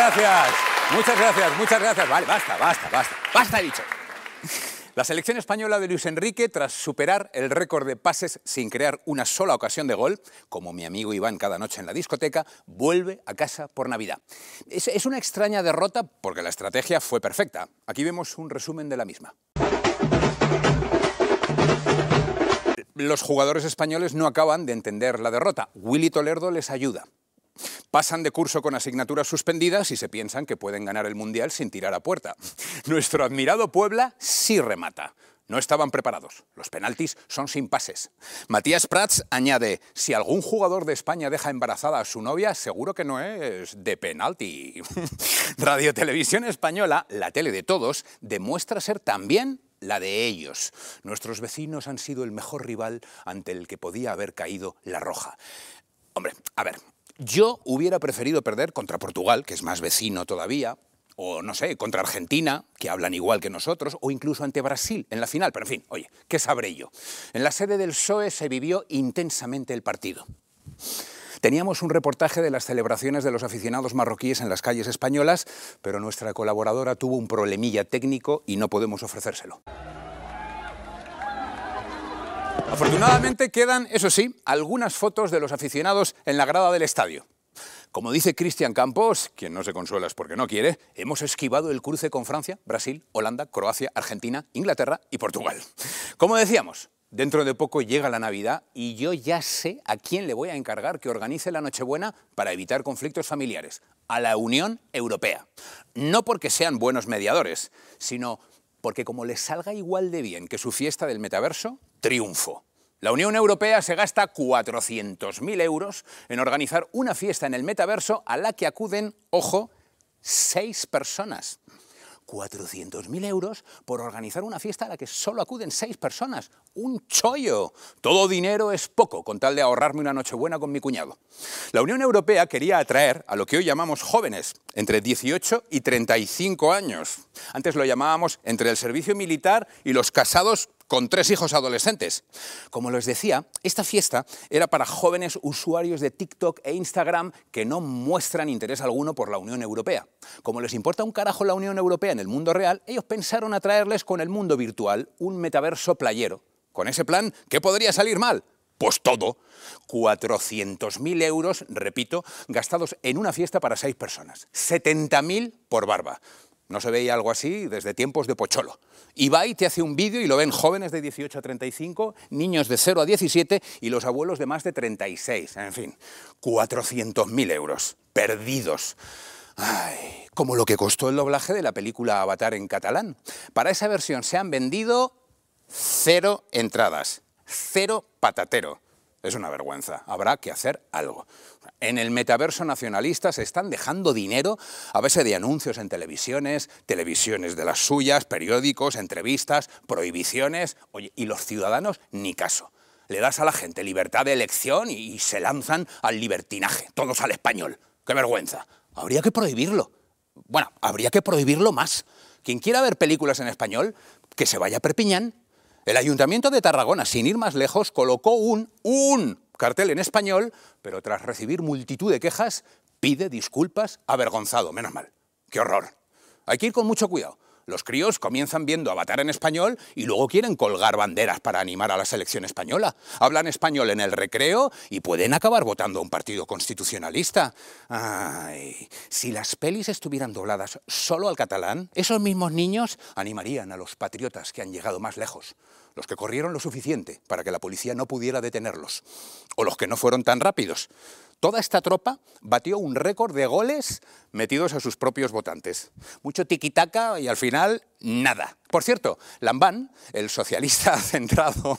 gracias. Muchas gracias, muchas gracias. Vale, basta, basta, basta. Basta, he dicho. La selección española de Luis Enrique, tras superar el récord de pases sin crear una sola ocasión de gol, como mi amigo Iván cada noche en la discoteca, vuelve a casa por Navidad. Es, es una extraña derrota porque la estrategia fue perfecta. Aquí vemos un resumen de la misma. Los jugadores españoles no acaban de entender la derrota. Willy Toledo les ayuda. Pasan de curso con asignaturas suspendidas y se piensan que pueden ganar el Mundial sin tirar a puerta. Nuestro admirado Puebla sí remata. No estaban preparados. Los penaltis son sin pases. Matías Prats añade, si algún jugador de España deja embarazada a su novia, seguro que no es de penalti. Radio Televisión Española, la tele de todos, demuestra ser también la de ellos. Nuestros vecinos han sido el mejor rival ante el que podía haber caído la roja. Hombre, a ver, yo hubiera preferido perder contra Portugal, que es más vecino todavía, o no sé, contra Argentina, que hablan igual que nosotros, o incluso ante Brasil en la final. Pero en fin, oye, ¿qué sabré yo? En la sede del PSOE se vivió intensamente el partido. Teníamos un reportaje de las celebraciones de los aficionados marroquíes en las calles españolas, pero nuestra colaboradora tuvo un problemilla técnico y no podemos ofrecérselo. Afortunadamente quedan, eso sí, algunas fotos de los aficionados en la grada del estadio. Como dice Cristian Campos, quien no se consuela es porque no quiere, hemos esquivado el cruce con Francia, Brasil, Holanda, Croacia, Argentina, Inglaterra y Portugal. Como decíamos, dentro de poco llega la Navidad y yo ya sé a quién le voy a encargar que organice la Nochebuena para evitar conflictos familiares. A la Unión Europea. No porque sean buenos mediadores, sino porque como les salga igual de bien que su fiesta del metaverso, triunfo. La Unión Europea se gasta 400.000 euros en organizar una fiesta en el metaverso a la que acuden, ojo, seis personas. 400.000 euros por organizar una fiesta a la que solo acuden seis personas. ¡Un chollo! Todo dinero es poco con tal de ahorrarme una nochebuena con mi cuñado. La Unión Europea quería atraer a lo que hoy llamamos jóvenes, entre 18 y 35 años. Antes lo llamábamos entre el servicio militar y los casados con tres hijos adolescentes. Como les decía, esta fiesta era para jóvenes usuarios de TikTok e Instagram que no muestran interés alguno por la Unión Europea. Como les importa un carajo la Unión Europea en el mundo real, ellos pensaron atraerles con el mundo virtual, un metaverso playero. Con ese plan, ¿qué podría salir mal? Pues todo. 400.000 euros, repito, gastados en una fiesta para seis personas. 70.000 por barba. No se veía algo así desde tiempos de Pocholo. Ibai te hace un vídeo y lo ven jóvenes de 18 a 35, niños de 0 a 17 y los abuelos de más de 36. En fin, 400.000 euros perdidos. Ay, como lo que costó el doblaje de la película Avatar en catalán. Para esa versión se han vendido cero entradas, cero patatero. Es una vergüenza. Habrá que hacer algo. En el metaverso nacionalista se están dejando dinero a base de anuncios en televisiones, televisiones de las suyas, periódicos, entrevistas, prohibiciones. Y los ciudadanos ni caso. Le das a la gente libertad de elección y se lanzan al libertinaje, todos al español. ¡Qué vergüenza! Habría que prohibirlo. Bueno, habría que prohibirlo más. Quien quiera ver películas en español, que se vaya a Perpiñán el Ayuntamiento de Tarragona, sin ir más lejos, colocó un, un cartel en español, pero tras recibir multitud de quejas, pide disculpas avergonzado. Menos mal. ¡Qué horror! Hay que ir con mucho cuidado. Los críos comienzan viendo Avatar en español y luego quieren colgar banderas para animar a la selección española. Hablan español en el recreo y pueden acabar votando a un partido constitucionalista. Ay, si las pelis estuvieran dobladas solo al catalán, esos mismos niños animarían a los patriotas que han llegado más lejos los que corrieron lo suficiente para que la policía no pudiera detenerlos, o los que no fueron tan rápidos. Toda esta tropa batió un récord de goles metidos a sus propios votantes. Mucho tiquitaca y al final nada. Por cierto, Lambán, el socialista centrado,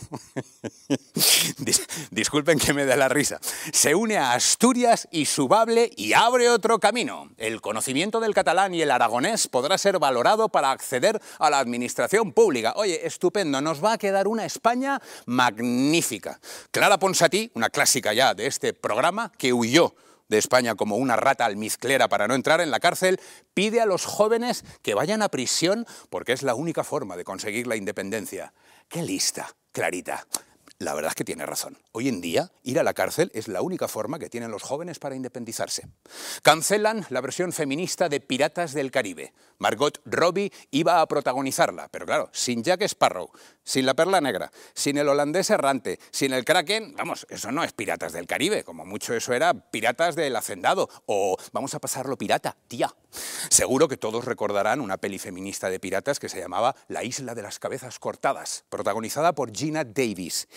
disculpen que me dé la risa, se une a Asturias y Subable y abre otro camino. El conocimiento del catalán y el aragonés podrá ser valorado para acceder a la administración pública. Oye, estupendo, nos va a quedar una España magnífica. Clara Ponsatí, una clásica ya de este programa, que huyó de España como una rata almizclera para no entrar en la cárcel, pide a los jóvenes que vayan a prisión porque es la única forma de conseguir la independencia. Qué lista, Clarita. La verdad es que tiene razón. Hoy en día, ir a la cárcel es la única forma que tienen los jóvenes para independizarse. Cancelan la versión feminista de Piratas del Caribe. Margot Robbie iba a protagonizarla, pero claro, sin Jack Sparrow, sin la Perla Negra, sin el holandés errante, sin el Kraken, vamos, eso no es Piratas del Caribe, como mucho eso era Piratas del Hacendado, o vamos a pasarlo pirata, tía. Seguro que todos recordarán una peli feminista de piratas que se llamaba La Isla de las Cabezas Cortadas, protagonizada por Gina Davis.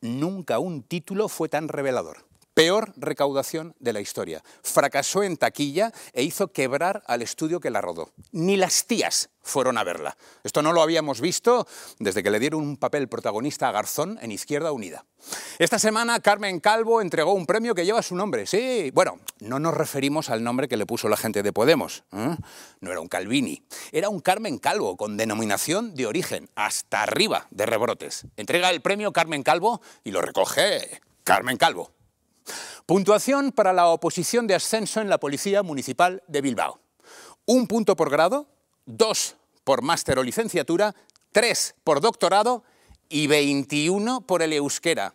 Nunca un título fue tan revelador. Peor recaudación de la historia. Fracasó en taquilla e hizo quebrar al estudio que la rodó. Ni las tías fueron a verla. Esto no lo habíamos visto desde que le dieron un papel protagonista a Garzón en Izquierda Unida. Esta semana Carmen Calvo entregó un premio que lleva su nombre. Sí, bueno, no nos referimos al nombre que le puso la gente de Podemos. ¿eh? No era un Calvini, era un Carmen Calvo con denominación de origen, hasta arriba de rebrotes. Entrega el premio Carmen Calvo y lo recoge Carmen Calvo. Puntuación para la oposición de ascenso en la Policía Municipal de Bilbao. Un punto por grado, dos por máster o licenciatura, tres por doctorado y 21 por el euskera.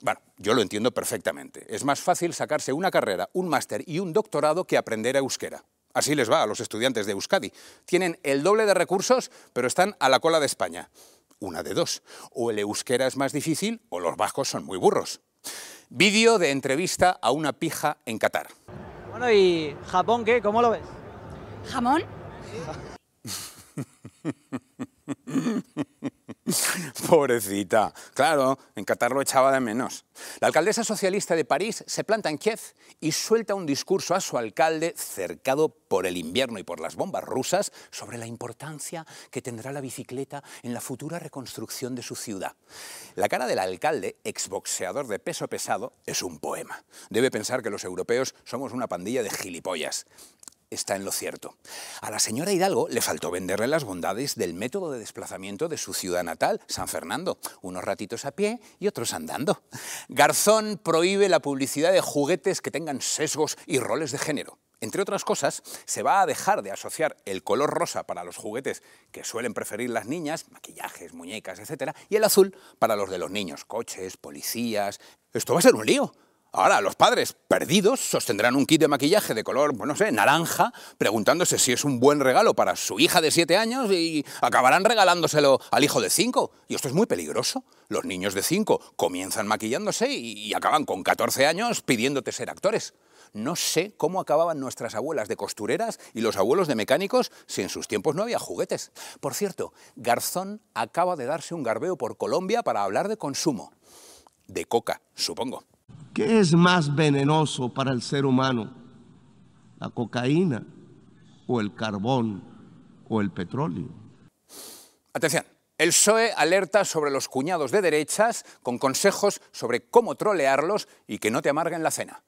Bueno, yo lo entiendo perfectamente. Es más fácil sacarse una carrera, un máster y un doctorado que aprender euskera. Así les va a los estudiantes de Euskadi. Tienen el doble de recursos, pero están a la cola de España. Una de dos. O el euskera es más difícil o los vascos son muy burros. Vídeo de entrevista a una pija en Qatar. Bueno, ¿y Japón qué? ¿Cómo lo ves? ¿Jamón? Pobrecita. Claro, en Qatar lo echaba de menos. La alcaldesa socialista de París se planta en Kiev y suelta un discurso a su alcalde, cercado por el invierno y por las bombas rusas, sobre la importancia que tendrá la bicicleta en la futura reconstrucción de su ciudad. La cara del alcalde, exboxeador de peso pesado, es un poema. Debe pensar que los europeos somos una pandilla de gilipollas está en lo cierto. A la señora Hidalgo le faltó venderle las bondades del método de desplazamiento de su ciudad natal, San Fernando, unos ratitos a pie y otros andando. Garzón prohíbe la publicidad de juguetes que tengan sesgos y roles de género. Entre otras cosas, se va a dejar de asociar el color rosa para los juguetes que suelen preferir las niñas, maquillajes, muñecas, etc., y el azul para los de los niños, coches, policías. Esto va a ser un lío. Ahora, los padres perdidos sostendrán un kit de maquillaje de color, no sé, naranja, preguntándose si es un buen regalo para su hija de siete años y acabarán regalándoselo al hijo de cinco. Y esto es muy peligroso. Los niños de cinco comienzan maquillándose y, acaban con 14 años pidiéndote ser actores. No sé cómo acababan nuestras abuelas de costureras y los abuelos de mecánicos si en sus tiempos no había juguetes. Por cierto, Garzón acaba de darse un garbeo por Colombia para hablar de consumo. De coca, supongo. ¿Qué es más venenoso para el ser humano? ¿La cocaína o el carbón o el petróleo? Atención. El PSOE alerta sobre los cuñados de derechas con consejos sobre cómo trolearlos y que no te amarguen la cena.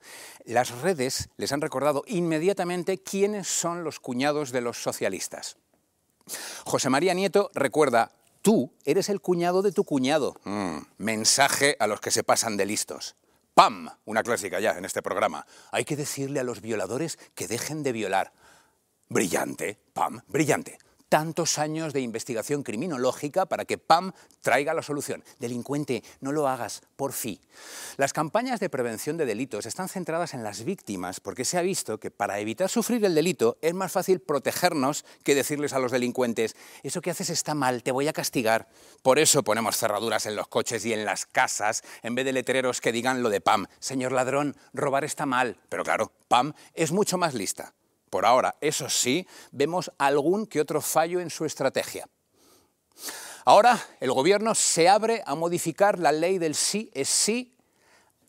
Las redes les han recordado inmediatamente quiénes son los cuñados de los socialistas. José María Nieto recuerda, tú eres el cuñado de tu cuñado. Mm, mensaje a los que se pasan de listos. ¡Pam! Una clásica ya en este programa. Hay que decirle a los violadores que dejen de violar. Brillante, Pam, brillante tantos años de investigación criminológica para que PAM traiga la solución. Delincuente, no lo hagas, por fin. Las campañas de prevención de delitos están centradas en las víctimas porque se ha visto que para evitar sufrir el delito es más fácil protegernos que decirles a los delincuentes, eso que haces está mal, te voy a castigar. Por eso ponemos cerraduras en los coches y en las casas en vez de letreros que digan lo de PAM. Señor ladrón, robar está mal. Pero claro, PAM es mucho más lista. Por ahora, eso sí, vemos algún que otro fallo en su estrategia. Ahora el Gobierno se abre a modificar la ley del sí es sí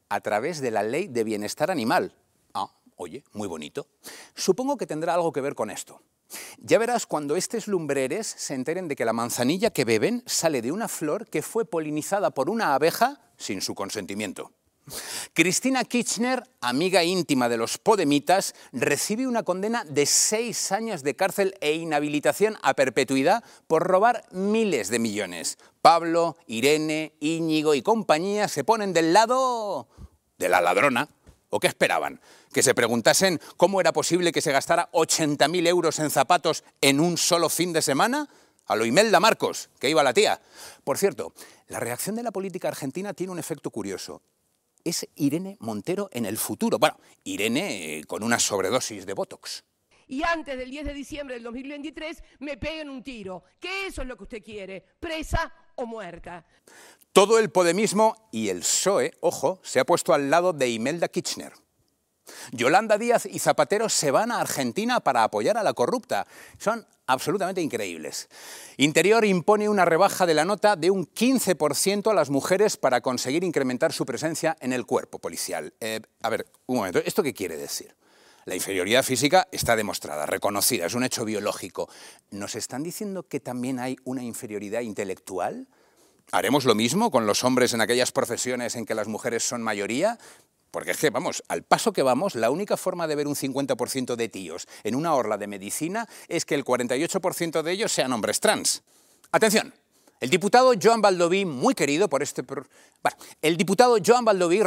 a través de la ley de bienestar animal. Ah, oye, muy bonito. Supongo que tendrá algo que ver con esto. Ya verás cuando estos lumbreres se enteren de que la manzanilla que beben sale de una flor que fue polinizada por una abeja sin su consentimiento. Cristina Kirchner, amiga íntima de los podemitas, recibe una condena de seis años de cárcel e inhabilitación a perpetuidad por robar miles de millones. Pablo, Irene, Íñigo y compañía se ponen del lado de la ladrona. ¿O qué esperaban? ¿Que se preguntasen cómo era posible que se gastara 80.000 euros en zapatos en un solo fin de semana? a lo Imelda Marcos, que iba la tía. Por cierto, la reacción de la política argentina tiene un efecto curioso. Es Irene Montero en el futuro. Bueno, Irene eh, con una sobredosis de Botox. Y antes del 10 de diciembre del 2023 me peguen un tiro. Que eso es lo que usted quiere, presa o muerta. Todo el podemismo y el PSOE, ojo, se ha puesto al lado de Imelda Kirchner. Yolanda Díaz y Zapatero se van a Argentina para apoyar a la corrupta. Son absolutamente increíbles. Interior impone una rebaja de la nota de un 15% a las mujeres para conseguir incrementar su presencia en el cuerpo policial. Eh, a ver, un momento, ¿esto qué quiere decir? La inferioridad física está demostrada, reconocida, es un hecho biológico. ¿Nos están diciendo que también hay una inferioridad intelectual? ¿Haremos lo mismo con los hombres en aquellas profesiones en que las mujeres son mayoría? Porque es que, vamos, al paso que vamos, la única forma de ver un 50% de tíos en una orla de medicina es que el 48% de ellos sean hombres trans. Atención, el diputado Joan Baldoví, muy querido por este... El diputado Joan Baldoví,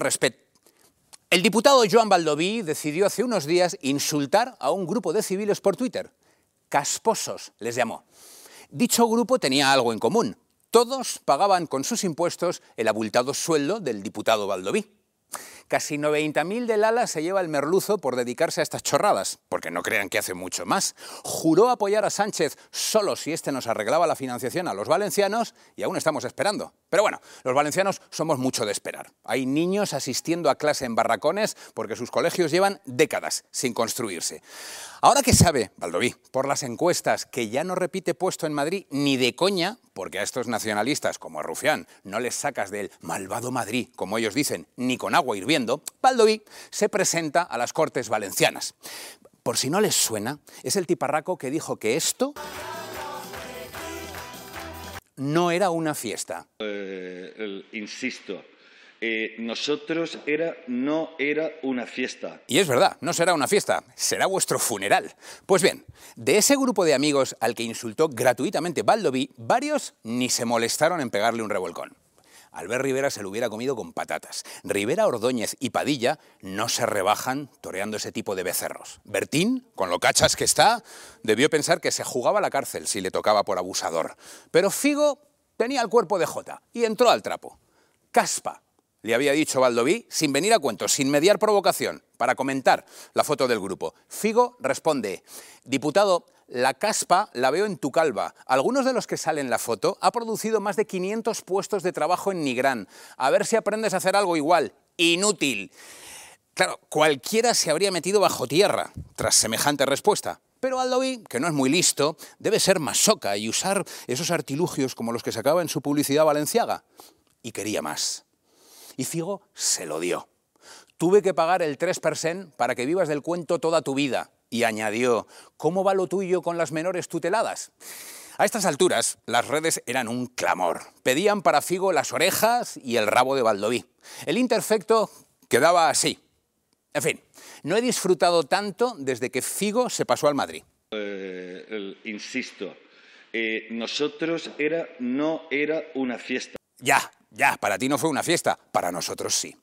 El diputado Joan Baldoví decidió hace unos días insultar a un grupo de civiles por Twitter. Casposos les llamó. Dicho grupo tenía algo en común. Todos pagaban con sus impuestos el abultado sueldo del diputado Baldoví. Casi 90.000 del ala se lleva el merluzo por dedicarse a estas chorradas, porque no crean que hace mucho más. Juró apoyar a Sánchez solo si éste nos arreglaba la financiación a los valencianos y aún estamos esperando. Pero bueno, los valencianos somos mucho de esperar. Hay niños asistiendo a clase en barracones porque sus colegios llevan décadas sin construirse. Ahora que sabe, Valdoví, por las encuestas, que ya no repite puesto en Madrid ni de coña, porque a estos nacionalistas como a Rufián no les sacas del malvado Madrid, como ellos dicen, ni con agua hirviendo, Valdoví se presenta a las Cortes Valencianas. Por si no les suena, es el tiparraco que dijo que esto no era una fiesta. Eh, insisto, eh, nosotros era, no era una fiesta. Y es verdad, no será una fiesta, será vuestro funeral. Pues bien, de ese grupo de amigos al que insultó gratuitamente Baldoví, varios ni se molestaron en pegarle un revolcón. Albert Rivera se lo hubiera comido con patatas. Rivera, Ordóñez y Padilla no se rebajan toreando ese tipo de becerros. Bertín, con lo cachas que está, debió pensar que se jugaba a la cárcel si le tocaba por abusador. Pero Figo tenía el cuerpo de Jota y entró al trapo. Caspa, le había dicho Valdoví, sin venir a cuentos, sin mediar provocación, para comentar la foto del grupo. Figo responde, diputado, la caspa la veo en tu calva. Algunos de los que salen en la foto ha producido más de 500 puestos de trabajo en Nigrán. A ver si aprendes a hacer algo igual. Inútil. Claro, cualquiera se habría metido bajo tierra tras semejante respuesta. Pero Valdoví, que no es muy listo, debe ser masoca y usar esos artilugios como los que sacaba en su publicidad valenciaga. Y quería más y Figo se lo dio. Tuve que pagar el 3% para que vivas del cuento toda tu vida. Y añadió, ¿cómo va lo tuyo con las menores tuteladas? A estas alturas, las redes eran un clamor. Pedían para Figo las orejas y el rabo de Baldoví. El interfecto quedaba así. En fin, no he disfrutado tanto desde que Figo se pasó al Madrid. Eh, insisto, eh, nosotros era, no era una fiesta. Ya, ya, para ti no fue una fiesta, para nosotros sí.